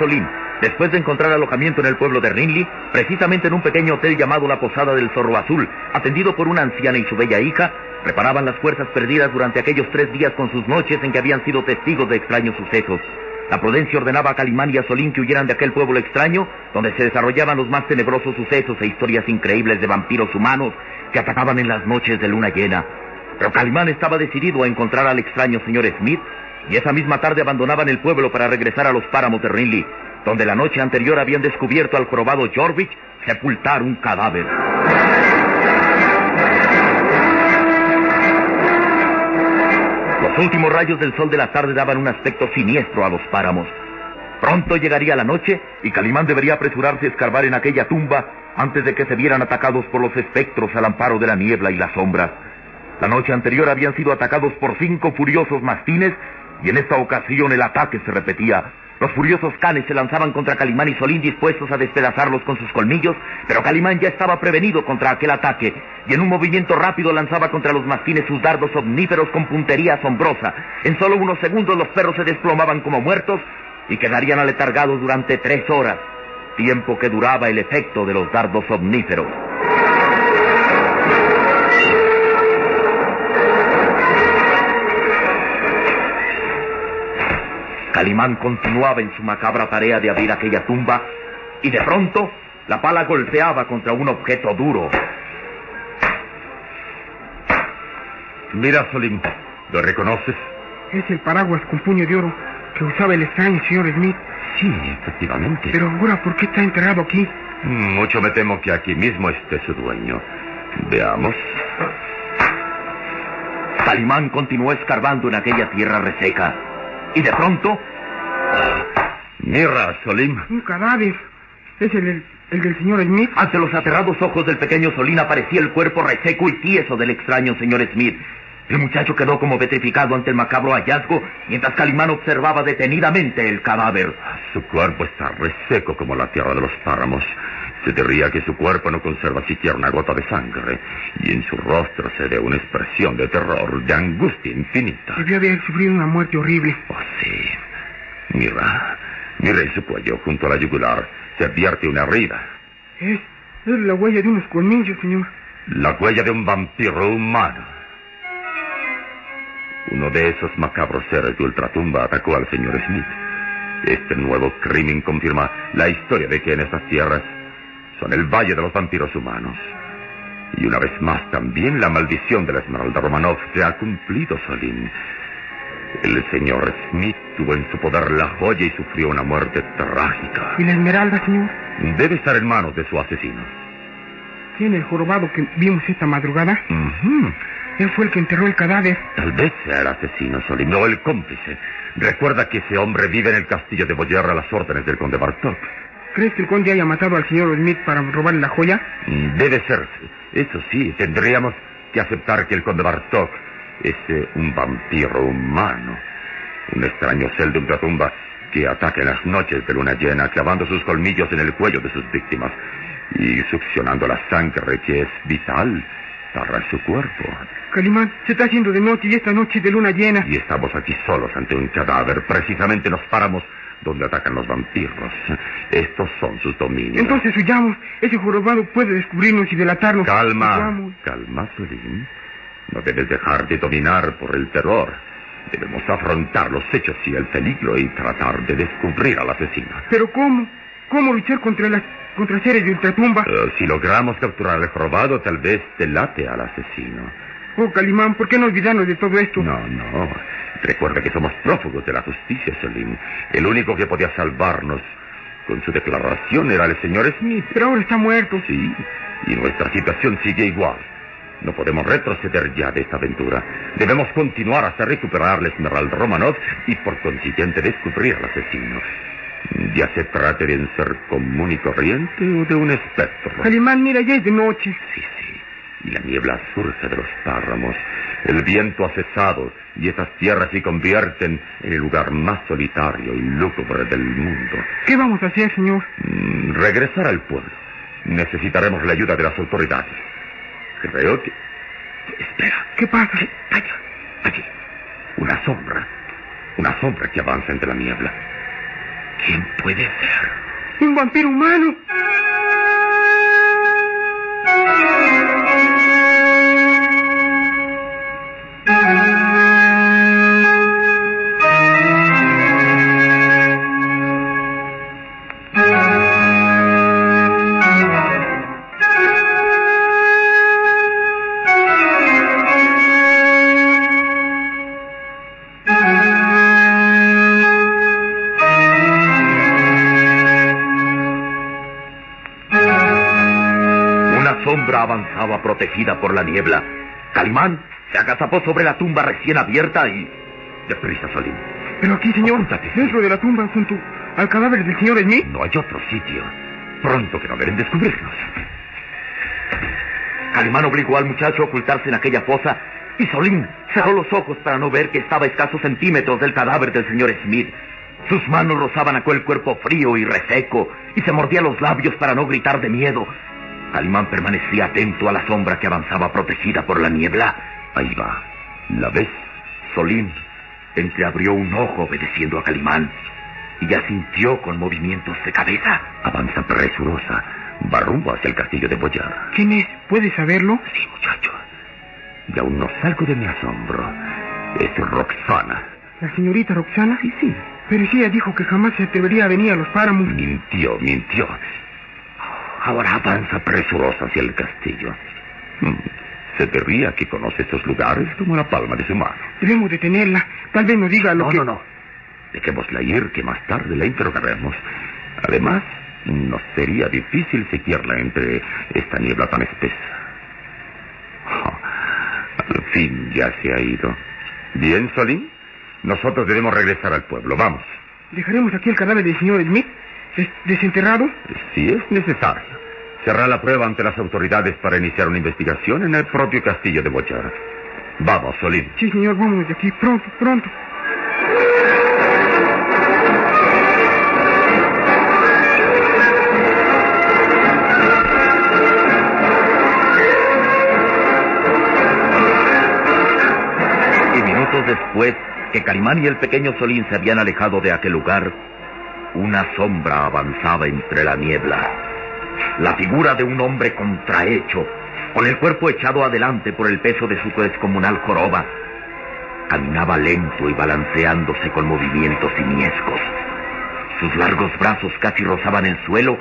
Solín, después de encontrar alojamiento en el pueblo de Rinley, precisamente en un pequeño hotel llamado la Posada del Zorro Azul, atendido por una anciana y su bella hija, reparaban las fuerzas perdidas durante aquellos tres días con sus noches en que habían sido testigos de extraños sucesos. La prudencia ordenaba a Calimán y a Solín que huyeran de aquel pueblo extraño, donde se desarrollaban los más tenebrosos sucesos e historias increíbles de vampiros humanos que atacaban en las noches de luna llena. Pero Calimán estaba decidido a encontrar al extraño señor Smith y esa misma tarde abandonaban el pueblo para regresar a los páramos de Rinley, donde la noche anterior habían descubierto al jorobado Jorvich sepultar un cadáver. Los últimos rayos del sol de la tarde daban un aspecto siniestro a los páramos. Pronto llegaría la noche y Calimán debería apresurarse a escarbar en aquella tumba antes de que se vieran atacados por los espectros al amparo de la niebla y la sombra. La noche anterior habían sido atacados por cinco furiosos mastines y en esta ocasión el ataque se repetía. Los furiosos canes se lanzaban contra Calimán y Solín dispuestos a despedazarlos con sus colmillos, pero Calimán ya estaba prevenido contra aquel ataque y en un movimiento rápido lanzaba contra los mastines sus dardos omníferos con puntería asombrosa. En solo unos segundos los perros se desplomaban como muertos y quedarían aletargados durante tres horas, tiempo que duraba el efecto de los dardos omníferos. Calimán continuaba en su macabra tarea de abrir aquella tumba y de pronto la pala golpeaba contra un objeto duro. Mira, Solín, ¿lo reconoces? Es el paraguas con puño de oro que usaba el extraño señor Smith. Sí, efectivamente. Pero ahora, ¿por qué está enterrado aquí? Mm, Mucho me temo que aquí mismo esté su dueño. Veamos. Calimán continuó escarbando en aquella tierra reseca y de pronto Mira, Solín. Un cadáver. Es el, el, el del señor Smith. ante los aterrados ojos del pequeño Solín aparecía el cuerpo reseco y tieso del extraño señor Smith. El muchacho quedó como petrificado ante el macabro hallazgo mientras Calimán observaba detenidamente el cadáver. Su cuerpo está reseco como la tierra de los páramos. Se diría que su cuerpo no conserva siquiera una gota de sangre. Y en su rostro se ve una expresión de terror, de angustia infinita. Debió haber sufrido una muerte horrible. Oh, sí. Mira, mira su cuello, junto a la yugular, se advierte una herida. Es, es la huella de unos colmillos, señor. La huella de un vampiro humano. Uno de esos macabros seres de ultratumba atacó al señor Smith. Este nuevo crimen confirma la historia de que en estas tierras son el valle de los vampiros humanos. Y una vez más también la maldición de la Esmeralda Romanov se ha cumplido, Solín. El señor Smith tuvo en su poder la joya y sufrió una muerte trágica. ¿Y la esmeralda, señor? Debe estar en manos de su asesino. ¿Tiene el jorobado que vimos esta madrugada? Ujú. Él fue el que enterró el cadáver. Tal vez sea el asesino, Solín, o el cómplice. Recuerda que ese hombre vive en el castillo de Boyer a las órdenes del conde Bartok. ¿Crees que el conde haya matado al señor Smith para robarle la joya? Mm, Debe ser. Eso sí, tendríamos... que aceptar que el conde Bartok es eh, un vampiro humano. Un extraño ser de ultratumba que ataca en las noches de luna llena, clavando sus colmillos en el cuello de sus víctimas y succionando la sangre que es vital para su cuerpo. Calimán, se está haciendo de noche y esta noche de luna llena. Y estamos aquí solos ante un cadáver, precisamente en los páramos donde atacan los vampiros. Estos son sus dominios. Entonces huyamos. Ese jorobado puede descubrirnos y delatarnos. Calma, Huyamos. calma, Solín. No debes dejar de dominar por el terror. Debemos afrontar los hechos y el peligro y tratar de descubrir al asesino. Pero ¿cómo? ¿Cómo luchar contra las contra seres de ultratumba? Eh, si logramos capturar al jorobado, tal vez delate al asesino. Oh, Calimán, ¿por qué no olvidarnos de todo esto? No, no. Recuerda que somos prófugos de la justicia, Solín. El único que podía salvarnos con su declaración era el señor Smith. Pero ahora está muerto. Sí, y nuestra situación sigue igual. No podemos retroceder ya de esta aventura. Debemos continuar hasta recuperar la Esmeralda Romanov y por consiguiente descubrir al asesino. Ya se trate de un ser común y corriente o de un espectro. Calimán, mira, ya es de noche. Sí, sí. Y la niebla surge de los páramos. El viento ha cesado y estas tierras se convierten en el lugar más solitario y lúgubre del mundo. ¿Qué vamos a hacer, señor? Mm, regresar al pueblo. Necesitaremos la ayuda de las autoridades. Creo que... Espera. ¿Qué pasa? Allá, allí. Una sombra. Una sombra que avanza entre la niebla. ¿Quién puede ser? Un vampiro humano. Sombra avanzaba protegida por la niebla. Calimán se agazapó sobre la tumba recién abierta y... Deprisa, Solín. Pero aquí, señor, dentro de la tumba, junto al cadáver del señor Smith. No hay otro sitio. Pronto que no deben descubrirnos. Calimán obligó al muchacho a ocultarse en aquella fosa y Solín cerró los ojos para no ver que estaba a escasos centímetros del cadáver del señor Smith. Sus manos rozaban aquel cuerpo frío y reseco y se mordía los labios para no gritar de miedo. Calimán permanecía atento a la sombra que avanzaba protegida por la niebla. Ahí va. ¿La ves? Solín entreabrió un ojo obedeciendo a Calimán y ya sintió con movimientos de cabeza. Avanza presurosa. Va rumbo hacia el castillo de Boyar. ¿Quién es? ¿Puede saberlo? Sí, muchacho. Y aún no salgo de mi asombro. Es Roxana. ¿La señorita Roxana? Sí, sí. Pero si ella dijo que jamás se atrevería a venir a los páramos. Mintió, mintió. Ahora avanza presurosa hacia el castillo. Hmm, Se diría que conoce estos lugares como la palma de su mano. Debemos detenerla. Tal vez nos diga lo No, que... no, no. Dejémosla ir, que más tarde la interrogaremos. Además, no sería difícil seguirla entre esta niebla tan espesa. Oh, al fin ya se ha ido. Bien, Solín. Nosotros debemos regresar al pueblo. Vamos. ¿Dejaremos aquí el cadáver del señor Smith? Des- ¿Desenterrado? Si es necesario. Cerrar la prueba ante las autoridades para iniciar una investigación en el propio castillo de Bochar. Vamos, Solín. Sí, señor, vámonos de aquí. Pronto, pronto. Y minutos después que Calimán y el pequeño Solín se habían alejado de aquel lugar, una sombra avanzaba entre la niebla. La figura de un hombre contrahecho, con el cuerpo echado adelante por el peso de su descomunal joroba, caminaba lento y balanceándose con movimientos siniescos. Sus largos brazos casi rozaban el suelo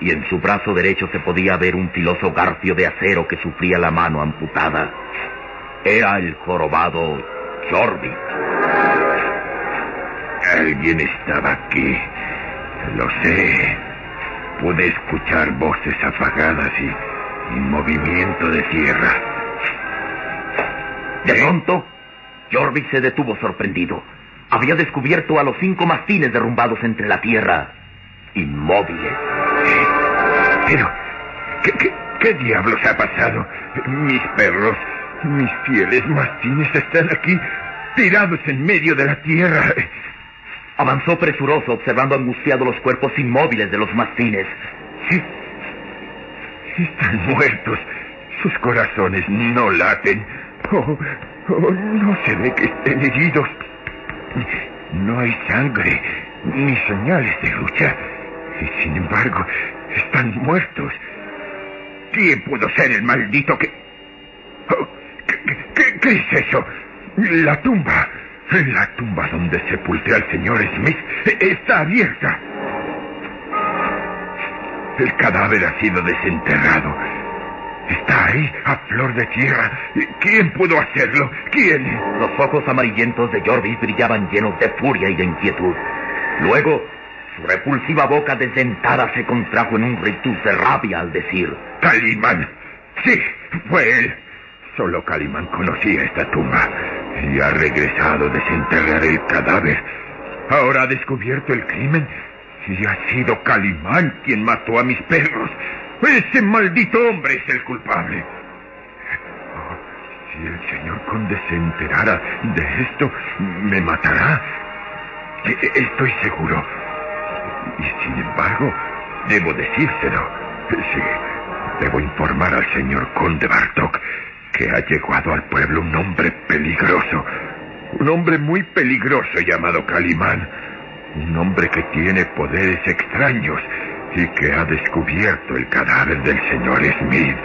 y en su brazo derecho se podía ver un filoso garfio de acero que sufría la mano amputada. Era el jorobado Jorvik. Alguien estaba aquí. Lo sé. Pude escuchar voces apagadas y, y movimiento de tierra. De pronto, Jorvik se detuvo sorprendido. Había descubierto a los cinco mastines derrumbados entre la tierra, inmóviles. Pero, ¿qué, qué, qué ¿Qué diablos ha pasado? Mis perros, mis fieles mastines están aquí, tirados en medio de la tierra. Avanzó presuroso, observando angustiado los cuerpos inmóviles de los mastines. Sí. Están muertos. Sus corazones no laten. Oh, oh, no se ve que estén heridos. No hay sangre, ni señales de lucha. Y sin embargo, están muertos. ¿Quién pudo ser el maldito que... Oh, ¿qué, qué, qué es eso? La tumba. La tumba donde sepulté al señor Smith está abierta. El cadáver ha sido desenterrado. Está ahí, a flor de tierra. ¿Quién pudo hacerlo? ¿Quién? Los ojos amarillentos de Jorvis brillaban llenos de furia y de inquietud. Luego, su repulsiva boca desdentada se contrajo en un rictus de rabia al decir... Calimán. Sí, fue él. Solo Calimán conocía esta tumba y ha regresado a desenterrar el cadáver. Ahora ha descubierto el crimen y ha sido Calimán quien mató a mis perros. Ese maldito hombre es el culpable. Si el señor conde se enterara de esto, me matará. E, e, estoy seguro. Y sin embargo, debo decírselo. Sí, debo informar al señor conde Bartok que ha llegado al pueblo un hombre peligroso. Un hombre muy peligroso llamado Calimán. Un hombre que tiene poderes extraños y que ha descubierto el cadáver del señor Smith.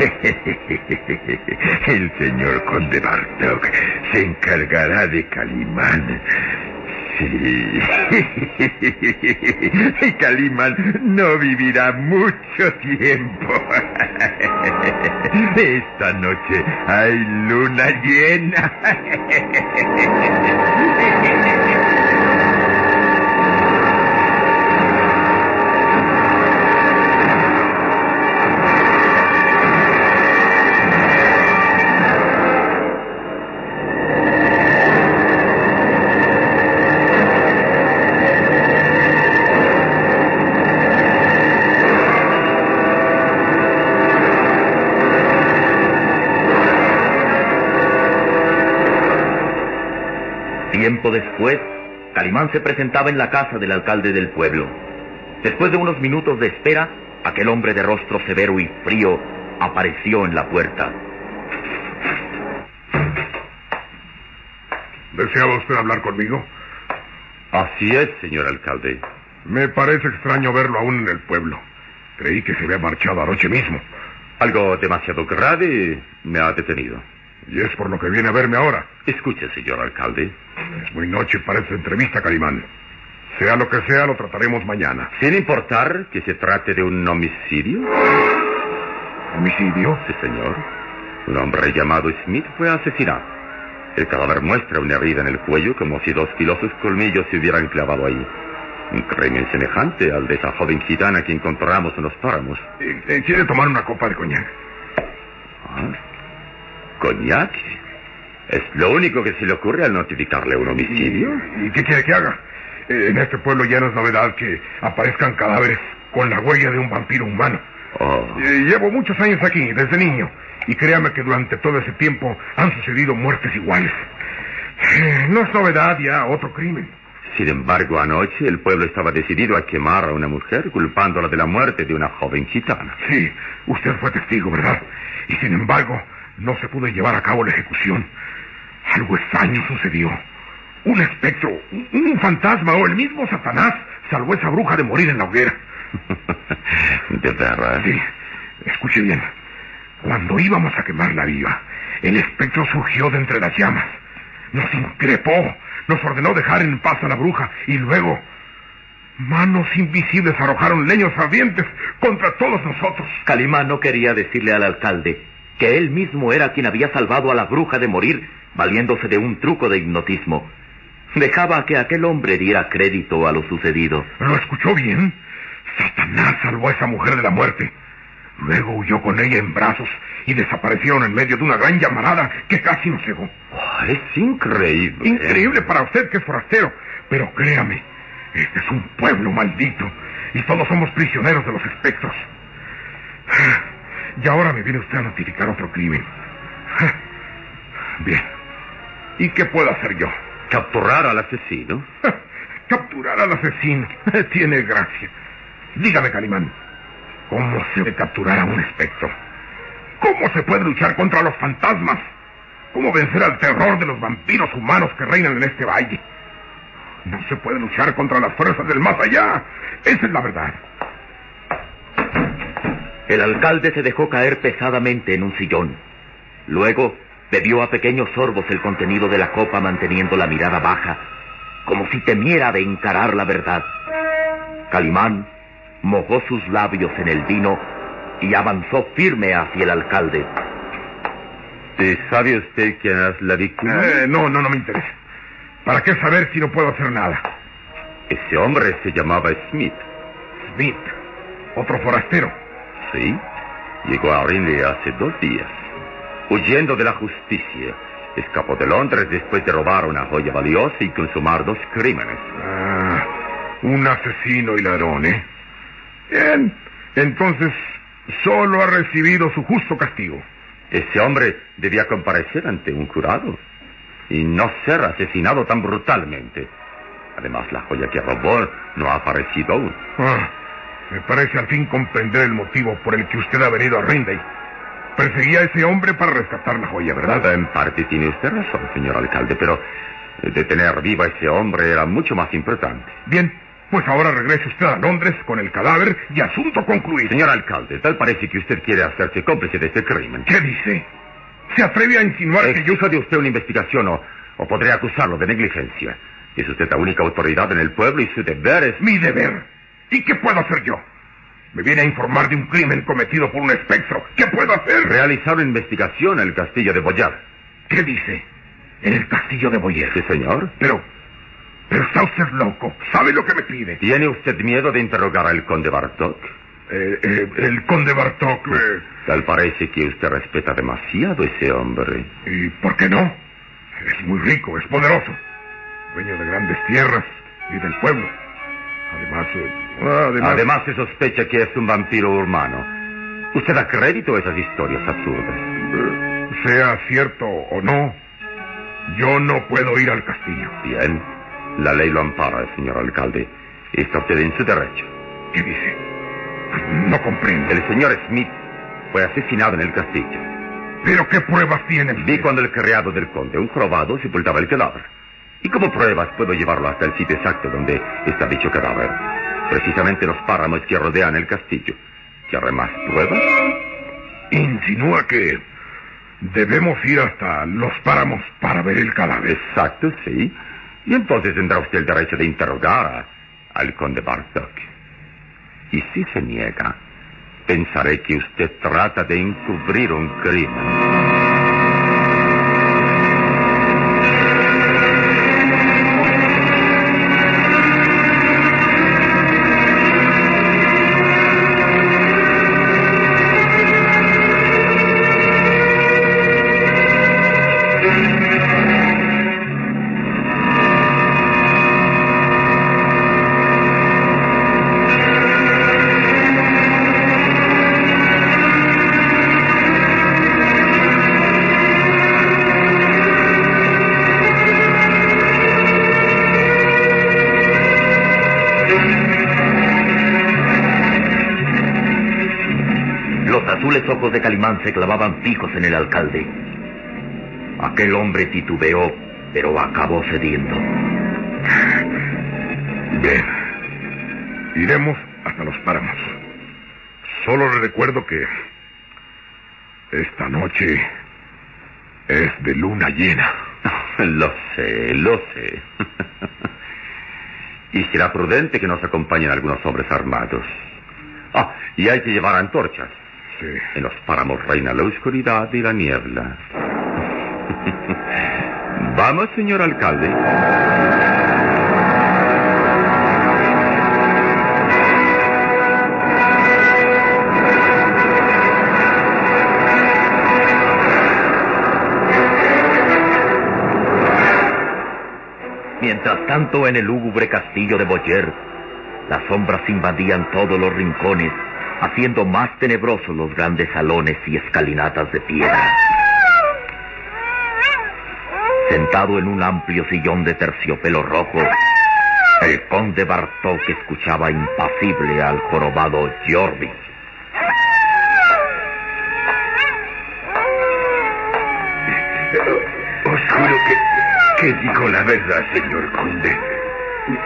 El señor conde Bartok se encargará de Calimán. Sí. Calimán no vivirá mucho tiempo. Esta noche hay luna llena. Después, Calimán se presentaba en la casa del alcalde del pueblo. Después de unos minutos de espera, aquel hombre de rostro severo y frío apareció en la puerta. ¿Deseaba usted hablar conmigo? Así es, señor alcalde. Me parece extraño verlo aún en el pueblo. Creí que se había marchado anoche mismo. Algo demasiado grave me ha detenido. Y es por lo que viene a verme ahora. Escuche, señor alcalde. Es muy noche para esta entrevista, Calimán. Sea lo que sea, lo trataremos mañana. Sin importar que se trate de un homicidio. ¿Homicidio? Sí, señor. Un hombre llamado Smith fue asesinado. El cadáver muestra una herida en el cuello como si dos filosos colmillos se hubieran clavado ahí. Un crimen semejante al de esa joven gitana que encontramos en los páramos. Eh, eh, ¿Quiere tomar una copa de coñac? ¿Ah? ¿Coñac? ¿Es lo único que se le ocurre al notificarle un homicidio? ¿Y qué quiere que haga? Eh, en este pueblo ya no es novedad que aparezcan cadáveres con la huella de un vampiro humano. Oh. Eh, llevo muchos años aquí, desde niño, y créame que durante todo ese tiempo han sucedido muertes iguales. Eh, no es novedad ya otro crimen. Sin embargo, anoche el pueblo estaba decidido a quemar a una mujer culpándola de la muerte de una joven gitana. Sí, usted fue testigo, ¿verdad? Y sin embargo, no se pudo llevar a cabo la ejecución. Algo extraño sucedió. Un espectro, un, un fantasma o el mismo Satanás salvó a esa bruja de morir en la hoguera. ¿De verdad? Sí, escuche bien. Cuando íbamos a quemarla viva, el espectro surgió de entre las llamas. Nos increpó, nos ordenó dejar en paz a la bruja y luego manos invisibles arrojaron leños ardientes contra todos nosotros. Calimán no quería decirle al alcalde que él mismo era quien había salvado a la bruja de morir valiéndose de un truco de hipnotismo. Dejaba que aquel hombre diera crédito a lo sucedido. ¿Lo escuchó bien? Satanás salvó a esa mujer de la muerte. Luego huyó con ella en brazos y desaparecieron en medio de una gran llamarada que casi nos cegó. Oh, es increíble. Increíble para usted que es forastero, pero créame, este es un pueblo maldito y todos somos prisioneros de los espectros. Y ahora me viene usted a notificar otro crimen. Bien. ¿Y qué puedo hacer yo? Capturar al asesino. Capturar al asesino. Tiene gracia. Dígame, Calimán, ¿cómo se debe capturar a un espectro? ¿Cómo se puede luchar contra los fantasmas? ¿Cómo vencer al terror de los vampiros humanos que reinan en este valle? No se puede luchar contra las fuerzas del más allá. Esa es la verdad. El alcalde se dejó caer pesadamente en un sillón. Luego bebió a pequeños sorbos el contenido de la copa manteniendo la mirada baja, como si temiera de encarar la verdad. Calimán mojó sus labios en el vino y avanzó firme hacia el alcalde. ¿Sabe usted quién es la víctima? Eh, no, no, no me interesa. ¿Para qué saber si no puedo hacer nada? Ese hombre se llamaba Smith. Smith, otro forastero. Sí, llegó a Rinley hace dos días, huyendo de la justicia. Escapó de Londres después de robar una joya valiosa y consumar dos crímenes. Ah, un asesino y ladrón, ¿eh? Bien, entonces solo ha recibido su justo castigo. Ese hombre debía comparecer ante un jurado y no ser asesinado tan brutalmente. Además, la joya que robó no ha aparecido aún. Ah, me parece al fin comprender el motivo por el que usted ha venido a Rinday. Perseguía a ese hombre para rescatar la joya, ¿verdad? En parte tiene usted razón, señor alcalde, pero detener vivo a ese hombre era mucho más importante. Bien, pues ahora regrese usted a Londres con el cadáver y asunto concluido. Señor alcalde, tal parece que usted quiere hacerse cómplice de este crimen. ¿Qué dice? ¿Se atreve a insinuar que yo... De usted una investigación o, o podré acusarlo de negligencia. Es usted la única autoridad en el pueblo y su deber es... Mi deber. ¿Y qué puedo hacer yo? Me viene a informar de un crimen cometido por un espectro. ¿Qué puedo hacer? Realizar una investigación en el castillo de Boyar. ¿Qué dice? En el castillo de Boyer. Sí, señor. Pero... Pero está usted loco. ¿Sabe lo que me pide? ¿Tiene usted miedo de interrogar al conde Bartok? Eh, eh, el conde Bartok... Eh... Tal parece que usted respeta demasiado a ese hombre. ¿Y por qué no? Es muy rico, es poderoso. Dueño de grandes tierras y del pueblo. Además, además... Además se sospecha que es un vampiro humano. ¿Usted da crédito a esas historias absurdas? sea cierto o no, yo no puedo ir al castillo. Bien. La ley lo ampara, señor alcalde. Está usted en su derecho. ¿Qué dice? No comprendo. El señor Smith fue asesinado en el castillo. ¿Pero qué pruebas tiene? Vi cuando el criado del conde, un jorobado, sepultaba el cadáver. Y como pruebas puedo llevarlo hasta el sitio exacto donde está dicho cadáver. Precisamente los páramos que rodean el castillo. ¿Quiere más pruebas? Insinúa que debemos ir hasta los páramos para ver el cadáver. Exacto, sí. Y entonces tendrá usted el derecho de interrogar al conde Bartok. Y si se niega, pensaré que usted trata de encubrir un crimen. Ojos de Calimán se clavaban fijos en el alcalde. Aquel hombre titubeó, pero acabó cediendo. Bien. Iremos hasta los páramos. Solo le recuerdo que esta noche es de luna llena. Lo sé, lo sé. y será prudente que nos acompañen algunos hombres armados. Ah, y hay que llevar antorchas. En los páramos reina la oscuridad y la niebla. Vamos, señor alcalde. Mientras tanto, en el lúgubre castillo de Boyer, las sombras invadían todos los rincones haciendo más tenebrosos los grandes salones y escalinatas de piedra. Sentado en un amplio sillón de terciopelo rojo, el conde Bartok escuchaba impasible al jorobado Jordi. Os juro que, que digo la verdad, señor conde.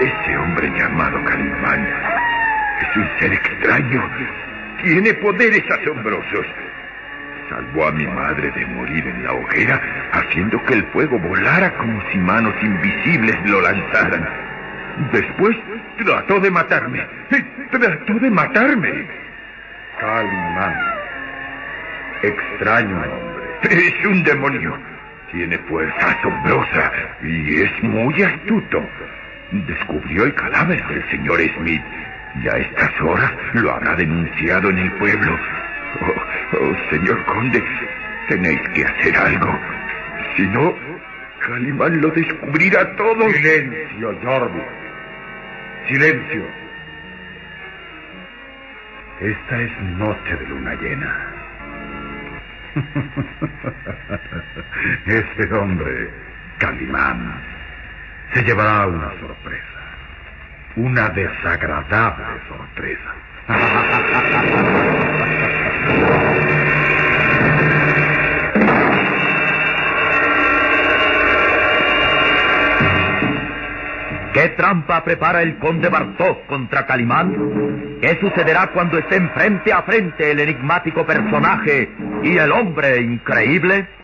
Ese hombre llamado Calimán un ser extraño. Tiene poderes asombrosos. Salvó a mi madre de morir en la hoguera, haciendo que el fuego volara como si manos invisibles lo lanzaran. Después trató de matarme. Trató de matarme. Calimán. Extraño hombre. Es un demonio. Tiene fuerza asombrosa y es muy astuto. Descubrió el cadáver del señor Smith y a estas horas lo habrá denunciado en el pueblo. Oh, oh, señor conde, tenéis que hacer algo. Si no, Calimán lo descubrirá todo. Silencio, Jordi. Silencio. Esta es noche de luna llena. Ese hombre, Calimán, se llevará una sorpresa. Una desagradable sorpresa. ¿Qué trampa prepara el conde Bartok contra Calimán? ¿Qué sucederá cuando estén frente a frente el enigmático personaje y el hombre increíble?